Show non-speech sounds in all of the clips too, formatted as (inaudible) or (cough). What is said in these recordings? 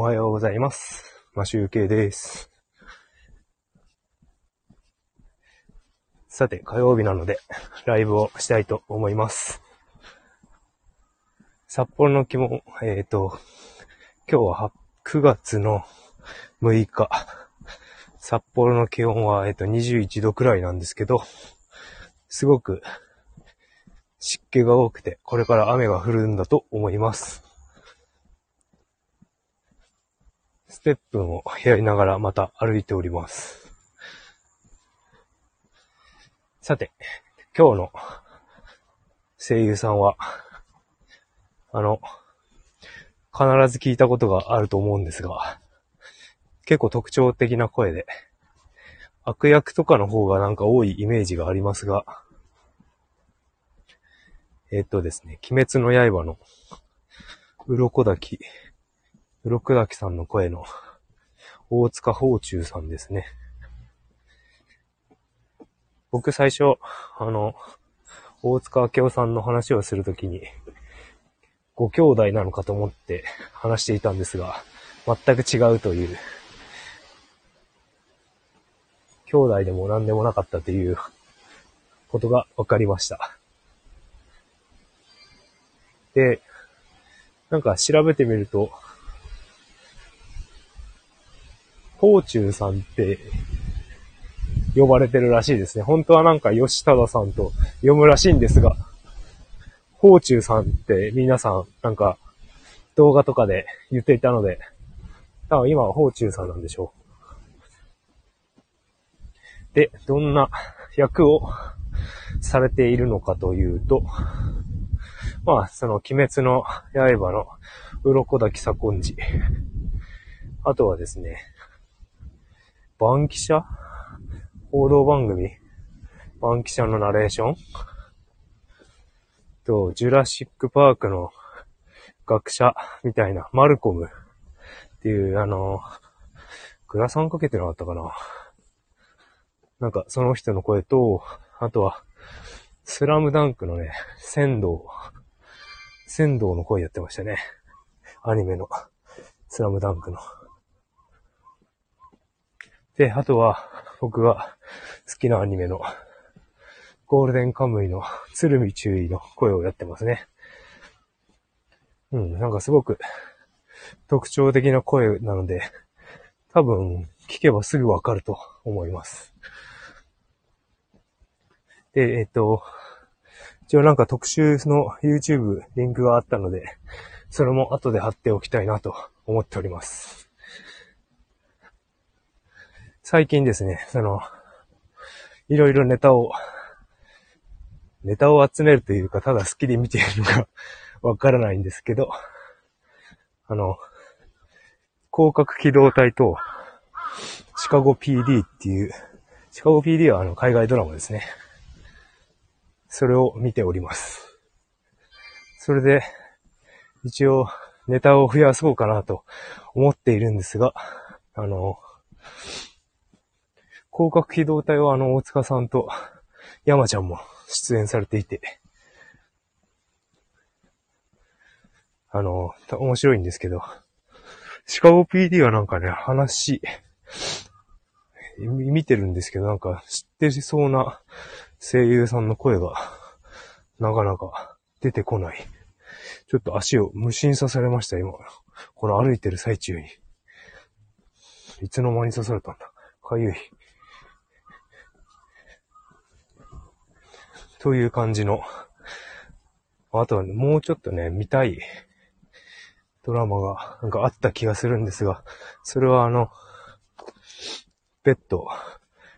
おはようございます。マシュウケイです。さて、火曜日なので、ライブをしたいと思います。札幌の気温、えっ、と、今日は9月の6日。札幌の気温は、えっ、と、21度くらいなんですけど、すごく湿気が多くて、これから雨が降るんだと思います。ステップをやりながらまた歩いております。さて、今日の声優さんは、あの、必ず聞いたことがあると思うんですが、結構特徴的な声で、悪役とかの方がなんか多いイメージがありますが、えっとですね、鬼滅の刃の、鱗滝、鱗滝さんの声の、大塚宝中さんですね。僕最初、あの、大塚明夫さんの話をするときに、ご兄弟なのかと思って話していたんですが、全く違うという、兄弟でも何でもなかったということが分かりました。で、なんか調べてみると、宝中さんって呼ばれてるらしいですね。本当はなんか吉忠さんと読むらしいんですが、宝中さんって皆さんなんか動画とかで言っていたので、多分今は宝中さんなんでしょう。で、どんな役をされているのかというと、まあ、その、鬼滅の刃の鱗滝左近寺。あとはですね、バンキシャ？報道番組。バンキシャのナレーション。と、ジュラシックパークの学者みたいな、マルコム。っていう、あの、グラサンかけてなかったかな。なんか、その人の声と、あとは、スラムダンクのね、仙道、仙道の声やってましたね。アニメの、スラムダンクの。で、あとは、僕が好きなアニメの、ゴールデンカムイの鶴見注意の声をやってますね。うん、なんかすごく特徴的な声なので、多分聞けばすぐわかると思います。で、えっと、一応なんか特集の YouTube リンクがあったので、それも後で貼っておきたいなと思っております。最近ですね、その、いろいろネタを、ネタを集めるというか、ただ好きで見ているのか (laughs) わからないんですけど、あの、広角機動隊と、シカゴ PD っていう、シカゴ PD はあの海外ドラマですね。それを見ております。それで、一応、ネタを増やそうかなと思っているんですが、あの、広角機動隊はあの、大塚さんと山ちゃんも出演されていて、あの、面白いんですけど、シカゴ PD はなんかね、話、見てるんですけど、なんか知ってそうな声優さんの声が、なかなか出てこない。ちょっと足を無心さされました、今。この歩いてる最中に。いつの間に刺されたんだ。かゆい。という感じの。あとはね、もうちょっとね、見たいドラマがなんかあった気がするんですが、それはあの、別途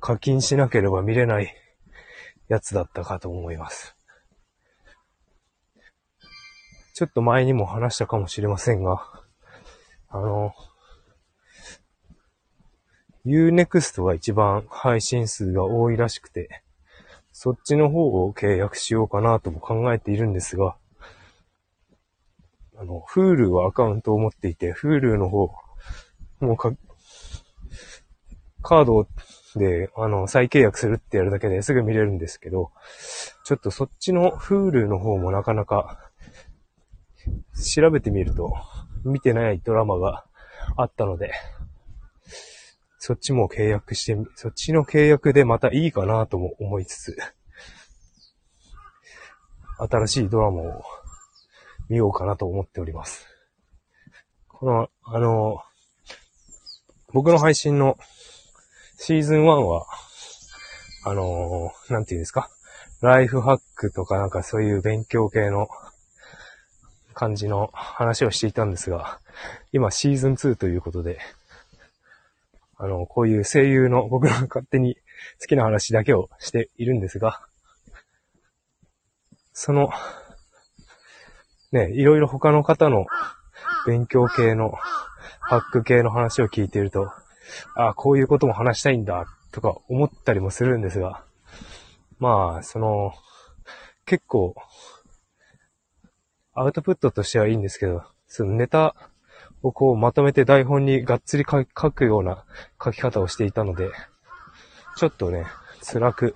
課金しなければ見れないやつだったかと思います。ちょっと前にも話したかもしれませんが、あの、Unext が一番配信数が多いらしくて、そっちの方を契約しようかなとも考えているんですが、あの、Hulu はアカウントを持っていて、Hulu の方、もうか、カードで、あの、再契約するってやるだけですぐ見れるんですけど、ちょっとそっちの Hulu の方もなかなか、調べてみると、見てないドラマがあったので、そっちも契約して、そっちの契約でまたいいかなとも思いつつ、新しいドラマを見ようかなと思っております。この、あの、僕の配信のシーズン1は、あのなんていうんですか？ライフハックとかなんかそういう勉強系の感じの話をしていたんですが、今シーズン2ということで、あの、こういう声優の (laughs) 僕の勝手に好きな話だけをしているんですが、その、ね、いろいろ他の方の勉強系の、ハック系の話を聞いていると、ああ、こういうことも話したいんだ、とか思ったりもするんですが、まあ、その、結構、アウトプットとしてはいいんですけど、そのネタをこうまとめて台本にがっつり書くような書き方をしていたので、ちょっとね、辛く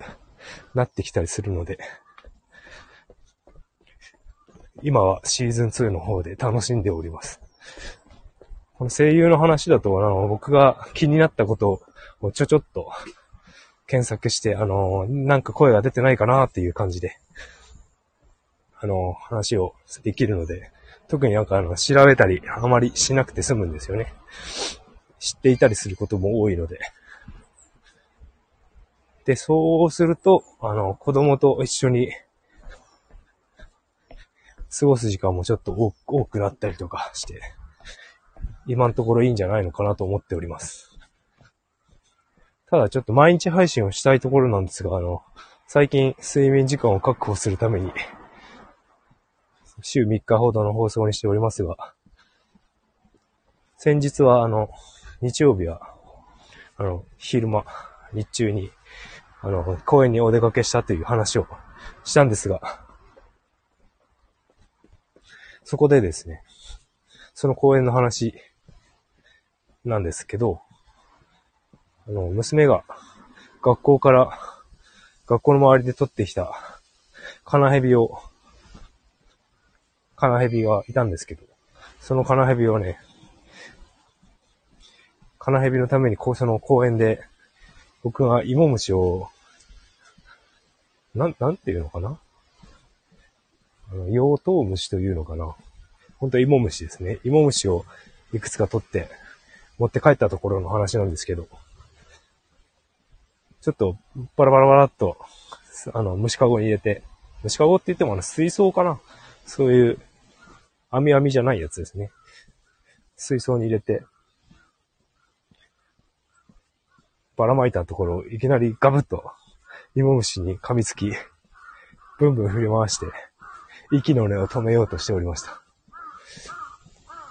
なってきたりするので、今はシーズン2の方で楽しんでおります。この声優の話だと、あの、僕が気になったことをちょちょっと検索して、あの、なんか声が出てないかなっていう感じで、あの、話をできるので、特になんかあの、調べたりあまりしなくて済むんですよね。知っていたりすることも多いので。で、そうすると、あの、子供と一緒に過ごす時間もちょっと多くなったりとかして、今のところいいんじゃないのかなと思っております。ただちょっと毎日配信をしたいところなんですが、あの、最近睡眠時間を確保するために、週3日ほどの放送にしておりますが、先日はあの、日曜日は、あの、昼間、日中に、あの、公園にお出かけしたという話をしたんですが、そこでですね、その公園の話なんですけど、あの、娘が学校から、学校の周りで取ってきたカナヘビを、カナヘビがいたんですけど、そのカナヘビをね、カナヘビのためにこうその公園で、僕が芋虫を、なん、なんていうのかな？あの、養豚虫というのかな？ほんと芋虫ですね。芋虫をいくつか取って持って帰ったところの話なんですけど、ちょっとバラバラバラっと、あの、虫かごに入れて、虫かごって言ってもあの水槽かな？そういう網網じゃないやつですね。水槽に入れて、ばらまいたところ、いきなりガブッと芋虫に噛みつき、ブンブン振り回して、息の根を止めようとしておりました。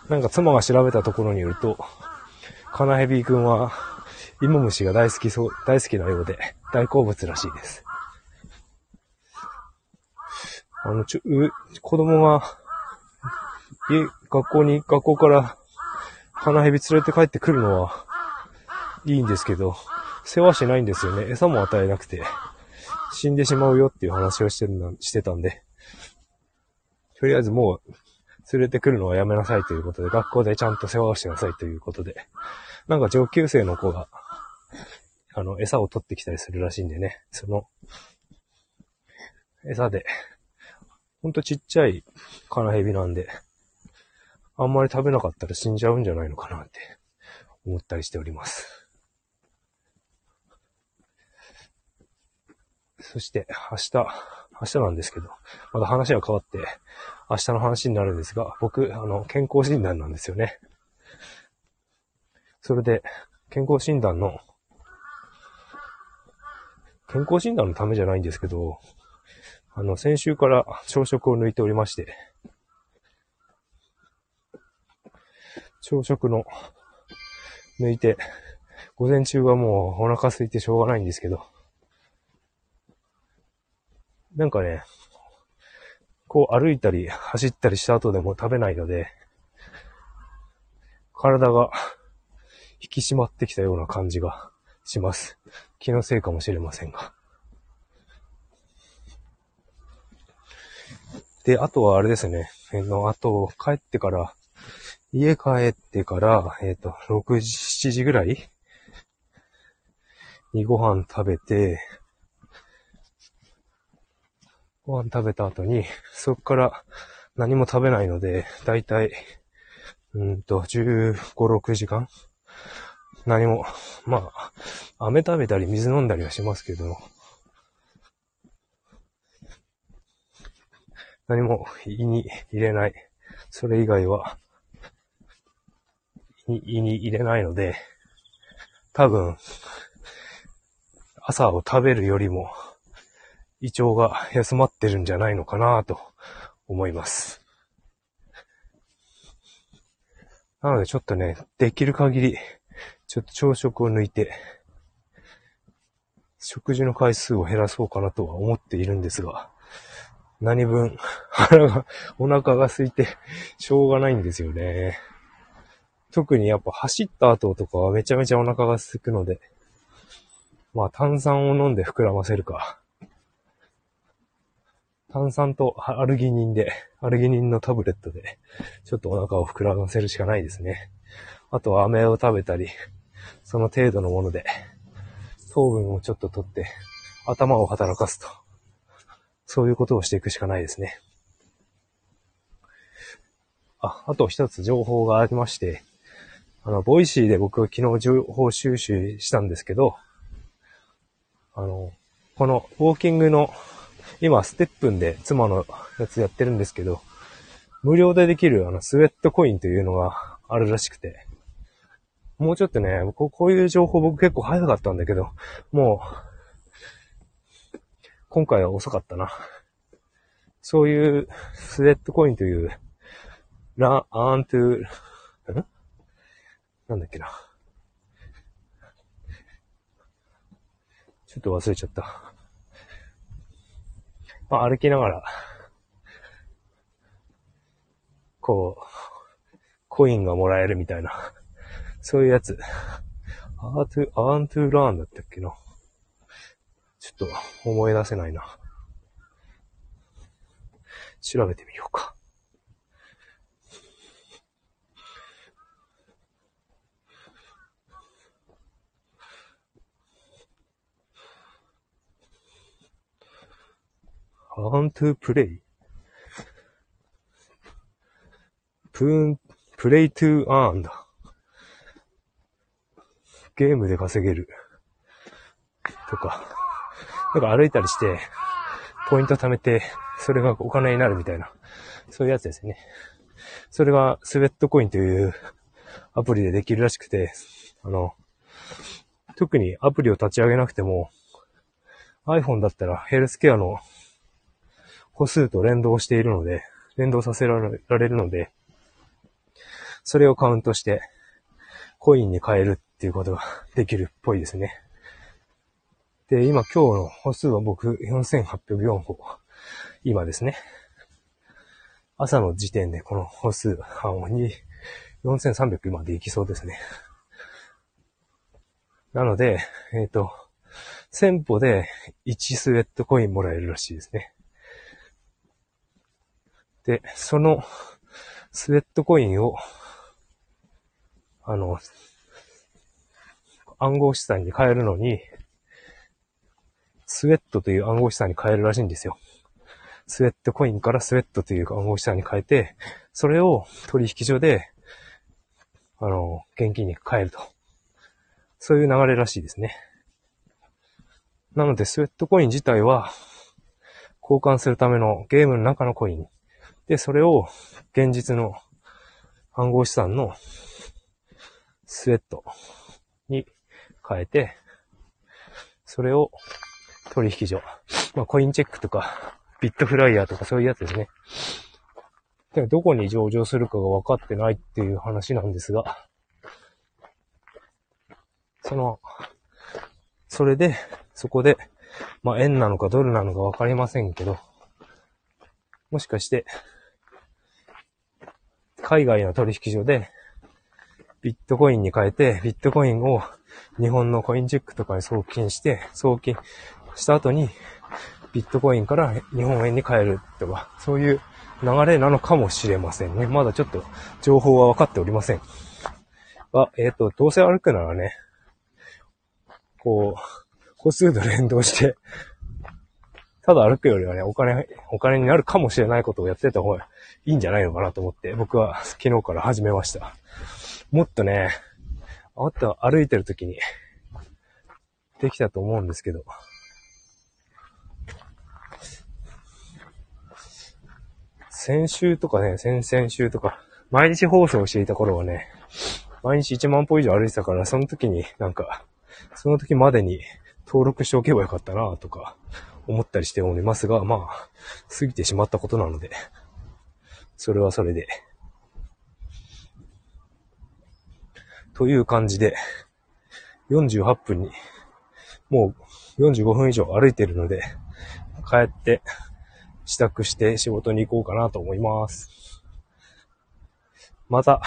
なんか妻が調べたところによると、カナヘビー君は、芋虫が大好きそう、大好きなようで、大好物らしいです。あの、ちょ、う、子供が、学校に、学校から、カナヘビ連れて帰ってくるのは、いいんですけど、世話しないんですよね。餌も与えなくて、死んでしまうよっていう話をしてるな、してたんで、とりあえずもう、連れてくるのはやめなさいということで、学校でちゃんと世話をしてなさいということで、なんか上級生の子が、あの、餌を取ってきたりするらしいんでね、その、餌で、ほんとちっちゃいカナヘビなんで、あんまり食べなかったら死んじゃうんじゃないのかなって思ったりしております。そして、明日、明日なんですけど、まだ話が変わって、明日の話になるんですが、僕、あの、健康診断なんですよね。それで、健康診断の、健康診断のためじゃないんですけど、あの、先週から朝食を抜いておりまして、朝食の、抜いて、午前中はもうお腹空いてしょうがないんですけど、なんかね、こう歩いたり走ったりした後でも食べないので、体が引き締まってきたような感じがします。気のせいかもしれませんが。で、あとはあれですね。えの、あと、帰ってから、家帰ってから、えっ、と、6時、7時ぐらい？にご飯食べて、ご飯食べた後に、そこから何も食べないので、だいたい、うんと、15、6時間？何も、まあ、飴食べたり水飲んだりはしますけど、何も胃に入れない。それ以外は、に胃に入れないので、多分、朝を食べるよりも、胃腸が休まってるんじゃないのかなと思います。なのでちょっとね、できる限り、ちょっと朝食を抜いて、食事の回数を減らそうかなとは思っているんですが、何分、腹が、お腹が空いて、しょうがないんですよね。特にやっぱ走った後とかはめちゃめちゃお腹が空くので、まあ炭酸を飲んで膨らませるか。炭酸とアルギニンで、アルギニンのタブレットで、ちょっとお腹を膨らませるしかないですね。あとは飴を食べたり、その程度のもので、糖分をちょっと取って、頭を働かすと。そういうことをしていくしかないですね。あ、あと一つ情報がありまして、あの、ボイシーで僕は昨日情報収集したんですけど、あの、このウォーキングの、今ステップンで妻のやつやってるんですけど、無料でできるあのスウェットコインというのがあるらしくて、もうちょっとね、ここういう情報僕結構早かったんだけど、もう、今回は遅かったな。そういうスウェットコインという、ラ、アントゥ、んなんだっけな。ちょっと忘れちゃった。まあ、歩きながら、こう、コインがもらえるみたいな、そういうやつ。アートゥ、アーントゥーラーンだったっけな。ちょっと思い出せないな。調べてみようか。アントゥープレイプーン、プレイトゥーアーンだ。ゲームで稼げる。とか。なんか歩いたりして、ポイント貯めて、それがお金になるみたいな。そういうやつですね。それがスウェットコインというアプリでできるらしくて、あの、特にアプリを立ち上げなくても、iPhone だったらヘルスケアの歩数と連動しているので、連動させられるので、それをカウントして、コインに変えるっていうことができるっぽいですね。で、今今日の歩数は僕4804歩。今ですね。朝の時点でこの歩数半をに4300まで行きそうですね。なので、えっ、と、1000歩で1スウェットコインもらえるらしいですね。で、そのスウェットコインを、あの、暗号資産に変えるのに、スウェットという暗号資産に変えるらしいんですよ。スウェットコインからスウェットという暗号資産に変えて、それを取引所で、あの、現金に変えると。そういう流れらしいですね。なので、スウェットコイン自体は、交換するためのゲームの中のコイン。で、それを現実の暗号資産のスウェットに変えて、それを取引所。まあ、コインチェックとか、ビットフライヤーとかそういうやつですね。でどこに上場するかが分かってないっていう話なんですが、その、それで、そこで、まあ、円なのかドルなのか分かりませんけど、もしかして、海外の取引所で、ビットコインに変えて、ビットコインを日本のコインチェックとかに送金して、送金した後に、ビットコインから日本円に変えるとか、そういう流れなのかもしれませんね。まだちょっと情報は分かっておりません。あ、えっ、ー、と、どうせ歩くならね、こう、個数と連動して、ただ歩くよりはね、お金、お金になるかもしれないことをやってた方がいいんじゃないのかなと思って、僕は昨日から始めました。もっとね、あと歩いてる時に、できたと思うんですけど、先週とかね、先々週とか、毎日放送していた頃はね、毎日1万歩以上歩いてたから、その時になんか、その時までに登録しておけばよかったなとか、思ったりしておりますが、まあ、過ぎてしまったことなので、それはそれで。という感じで、48分に、もう45分以上歩いてるので、帰って支度して仕事に行こうかなと思います。また、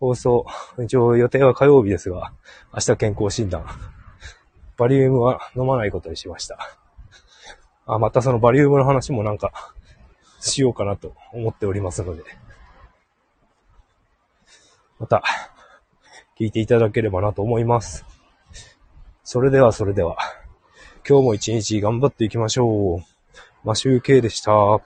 放送、一応予定は火曜日ですが、明日健康診断。バリウムは飲まないことにしました。あ、またそのバリウムの話もなんか、(laughs) しようかなと思っておりますので、また、聞いていただければなと思います。それではそれでは、今日も一日頑張っていきましょう。マシューケイでした。